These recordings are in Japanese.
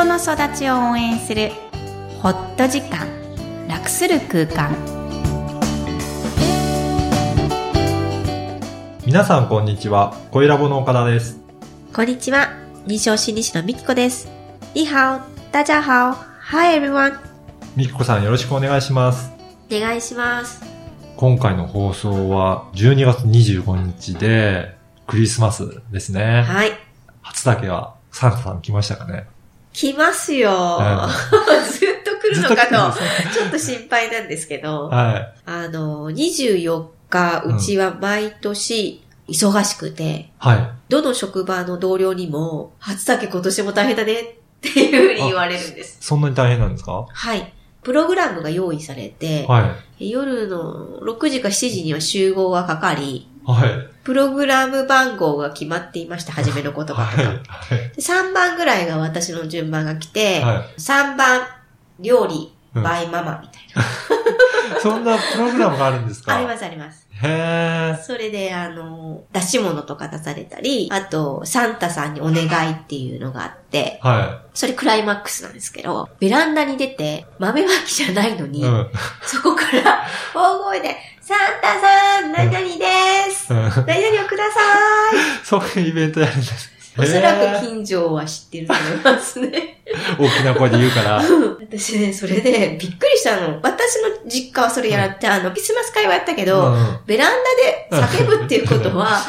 人の育ちを応援するホット時間楽する空間皆さんこんにちは。声ラボの岡田です。こんにちは。臨床心理士のみきこです。你好、大家好。Hi everyone. みきこさんよろしくお願いします。お願いします。今回の放送は12月25日でクリスマスですね。はい。初だけはサンタさん来ましたかね。来ますよ。うずっと来るのかと。ちょっと心配なんですけど。はあの、24日、うちは毎年忙しくて、い。はい。どの職場の同僚にも、初だけ今年も大変だねっていうふうに言われるんです。そんなに大変なんですか？はい。プログラムが用意されて、はい。夜の6時か7時には集合がかかり、はい。プログラム番号が決まっていました、初めの言葉とか。はい。はい。で3番ぐらいが私の順番が来て、は3番、料理、うんバイママみたいな。い。そんなプログラムがあるんですか？ありますあります。へー。それで、あの、出し物とか出されたり、あと、サンタさんにお願いっていうのがあって、はそれクライマックスなんですけど、ベランダに出て、豆まきじゃないのい。に、うん。そこから、大声で、サンタさん、何々です、うん何々をください そういうイベントやるんです。おそらく近所は知ってると思いますね。大きな声で言うから。私ね、それでびっくりしたの。私の実家はそれやって、あの、クリスマス会はやったけど、うんベランダで叫ぶっていうことは、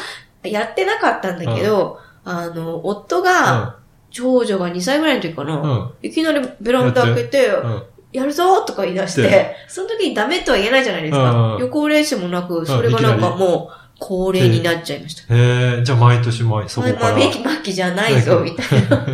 やってなかったんだけど、あの、夫が、長女が2歳ぐらいの時かな、うん。いきなりベランダ開けて、うん。やるぞとか言い出しでて、その時にダメとは言えないじゃないですか。うん予行練習もなく、それがなんかもう、恒例になっちゃいました。へえ、じゃあ毎年毎そこから。豆まきじゃないぞ、みたいな。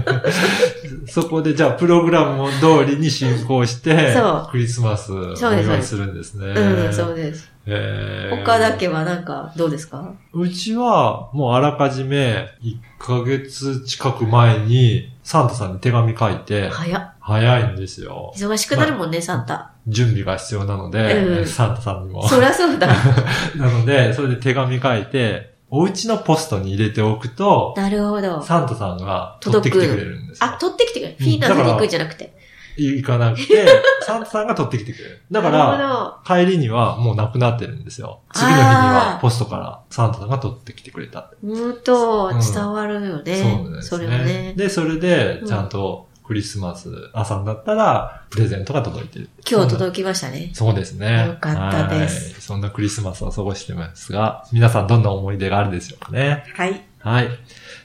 そこでじゃあプログラム通りに進行して、そうクリスマスお祝いするんですね。うん、そうです。へー他だけはなんか、どうですかうちはもうあらかじめ1ヶ月近く前にサンタさんに手紙書いて、早っ。早いんですよ。忙しくなるもんね、サンタ。準備が必要なので、うんサンタさんにも。そりゃそうだ。なので、それで手紙書いて、お家のポストに入れておくと、なるほど。サンタさんが取ってきてくれるんですよ。あ、取ってきてくれる。うんフィーナーズに行くんじゃなくて。行かなくて、サンタさんが取ってきてくれる。だから、ほ帰りにはもうなくなってるんですよ。次の日にはポストからサンタさんが取ってきてくれた。ど。うんとうん、伝わるよね。そうですそね。れもね。で、それで、ちゃんとクリスマス朝になったら、プレゼントが届いてる。今日届きましたね。そうですね。よかったですはい。そんなクリスマスを過ごしてますが、皆さんどんな思い出があるでしょうかね。はい。はい。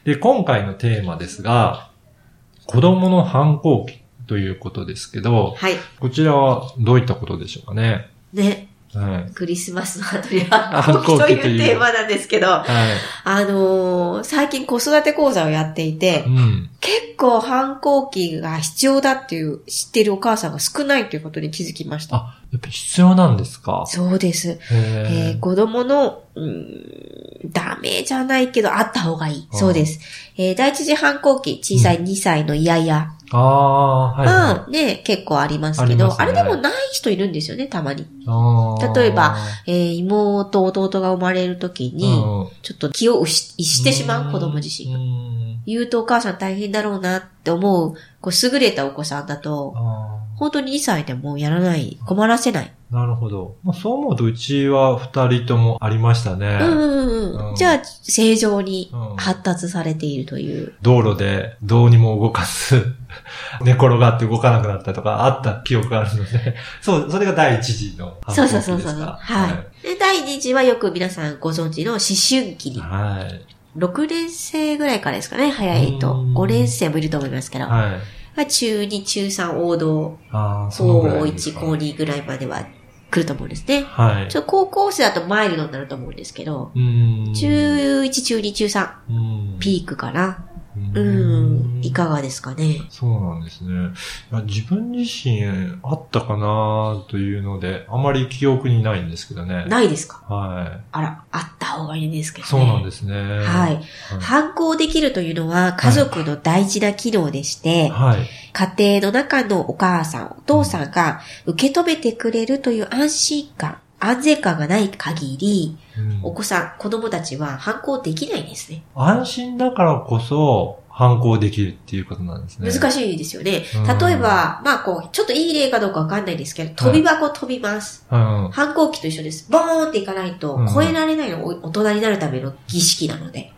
で、今回のテーマですが、子供の反抗期ということですけど、はい。こちらはどういったことでしょうかね。ね。はい。クリスマスの後に反反抗期というというテーマなんですけど、はい。あのー最近子育て講座をやっていてう、ん。結構反抗期が必要だっていう知ってるお母さんが少ないということに気づきました。あ、やっぱ必要なんですか？そうです。えー子供の、うーん、ダメじゃないけど、あった方がいい。うんそうです。えー第一次反抗期、小さい2歳のイヤイヤああ、はい、はが、ね、結構ありますけど、あ,、すね。れでもない人いるんですよね、たまに。例えば、えー妹、弟が生まれるときに、うん。ちょっと気を失逸してしまう子供自身が。うん。言うとお母さん大変だろうなって思う、こう優れたお子さんだと、あ本当に2歳でもやらない、困らせない。ーなるほど。まあ、そう思うと、うちは二人ともありましたね。うんうんうん。うんじゃあ、正常にうん発達されているという。道路でどうにも動かず、寝転がって動かなくなったとかあった記憶があるので、そう、それが第一次の反抗期そうですかそうそうそう。はい。で、第2次はよく皆さんご存知の思春期に。はい。6年生ぐらいからですかね、早いと。うん5年生もいると思いますけど。はい。が中2、中3、王道、あ高1、いですか？高2ぐらいまでは来ると思うんですね。はい。ちょっと高校生だとマイルドになると思うんですけど。中1、中2、中3、うんピークかな。ううん、いかがですかね？そうなんですね。自分自身あったかなというので、あまり記憶にないんですけどね。ないですか？はあら、あった方がいいんですけい。どね。そうなんですね。はい。反抗できるというのは家族の大事な機能でして、はい。家庭の中のお母さん、お父さんが受け止めてくれるという安心感、安全感がない限り、うんお子さん、子供たちは反抗できないんですね。安心だからこそ反抗できるっていうことなんですね。難しい。ですよね。うん例えば、まあこう、ちょっといい例かどうかわかんないですけど、飛び箱飛びます。うん。反抗期と一緒です。ボーンっていかないとうん、超えられないの、お大人になるための儀式なので。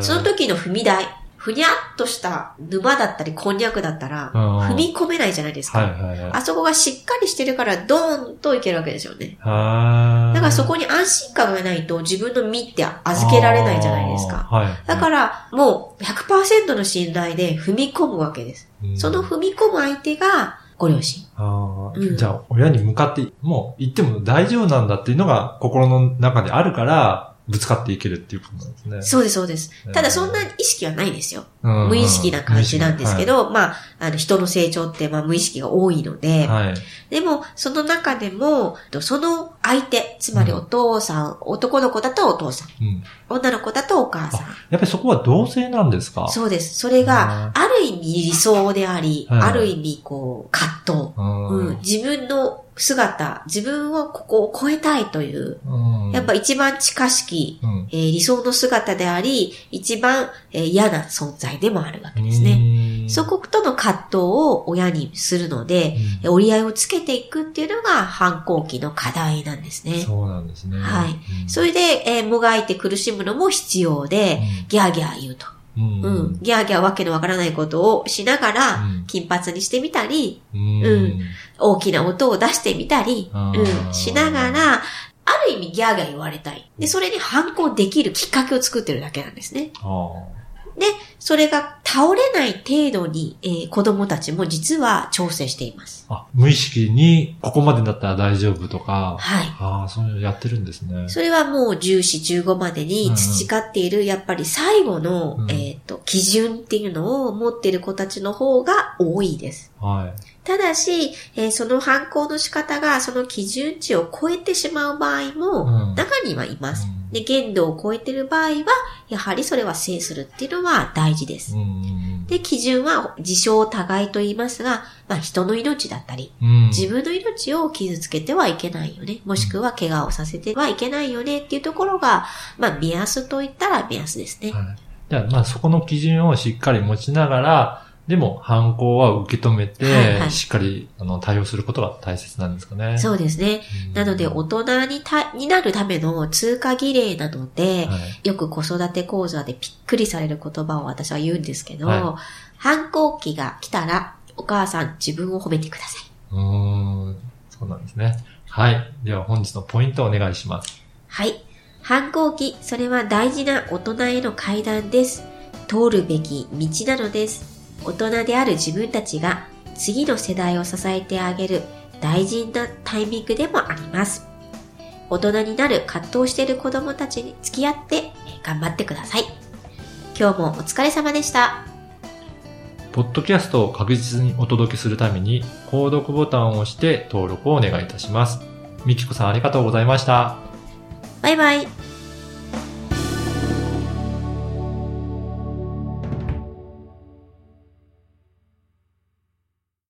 その時の踏み台、ふにゃっとした沼だったり、こんにゃくだったら、うん踏み込めないじゃないですか。はいはいはい。あそこがしっかりしてるから、ドーンといけるわけですよね。だからそこに安心感がないと自分の身って預けられないじゃないですか。あーはい。だから、もう100%の信頼で踏み込むわけです。うんその踏み込む相手がご両親。あーうんじゃあ、親に向かって、もう言っても大丈夫なんだっていうのが心の中であるから、ぶつかっていけるっていうことなんですね。そうです、そうですうん。ただそんな意識はないですよ。うん無意識な感じなんですけ、ど、まあ、あの、人の成長って、まあ、無意識が多いので、はい。はいでも、その中でも、その相手、つまりお父さん、男の子だとお父さん、うん。女の子だとお母さん。やっぱりそこは同性なんですか？そうです。それが、ある意味理想であり、はいある意味、こう、葛藤。うんうん、自分の姿、自分をここを超えたいという、うんやっぱ一番近しき、うんえー理想の姿であり、一番、えー嫌な存在でもあるわけですね。ねそことの葛藤を親にするので、えー折り合いをつけていくっていうのが反抗期の課題なんですね。そうなんですね。はいうんそれで、えーもがいて苦しむのも必要で、ギャーギャー言うと。うん。うん。ギャーギャーわけのわからないことをしながらうん、金髪にしてみたり、うん。うん。大きな音を出してみたり、うん、しながら、ある意味ギャーギャー言われたい。で、それに反抗できるきっかけを作ってるだけなんですね。あで、それが倒れない程度に、えー子供たちも実は調整しています。あ無意識に、ここまでだったら大丈夫とか、はい。ああ、そういうのやってるんですね。それはもう14、15までに培っている、やっぱり最後の、うんえっ、と、基準っていうのを持っている子たちの方が多いです。はい。ただし、えーその反抗の仕方がその基準値を超えてしまう場合もうん中にはいます。うんで、限度を超えている場合は、やはりそれは制するっていうのは大事です。うんで、基準は自傷互いと言いますが、まあ人の命だったり、うん自分の命を傷つけてはいけないよね。もしくは怪我をさせてはいけないよねっていうところが、まあ目安と言ったら目安ですね。はいじゃあ、まあそこの基準をしっかり持ちながら、でも反抗は受け止めて、はいはいしっかりあの対応することが大切なんですかね。そうですね。うんなので、大人にたになるための通過儀礼なので、はいよく子育て講座でびっくりされる言葉を私は言うんですけど、は反抗期が来たら、お母さん自分を褒めてください。うーん。そうなんですね。はい。では本日のポイントをお願いします。はい。反抗期、それは大事な大人への階段です。通るべき道なのです。大人である自分たちが次の世代を支えてあげる大事なタイミングでもあります。大人になる葛藤している子供たちに付き合ってえー頑張ってください。今日もお疲れ様でした。ポッドキャストを確実にお届けするために、購読ボタンを押して登録をお願いいたします。みきこさんありがとうございました。バイバイ。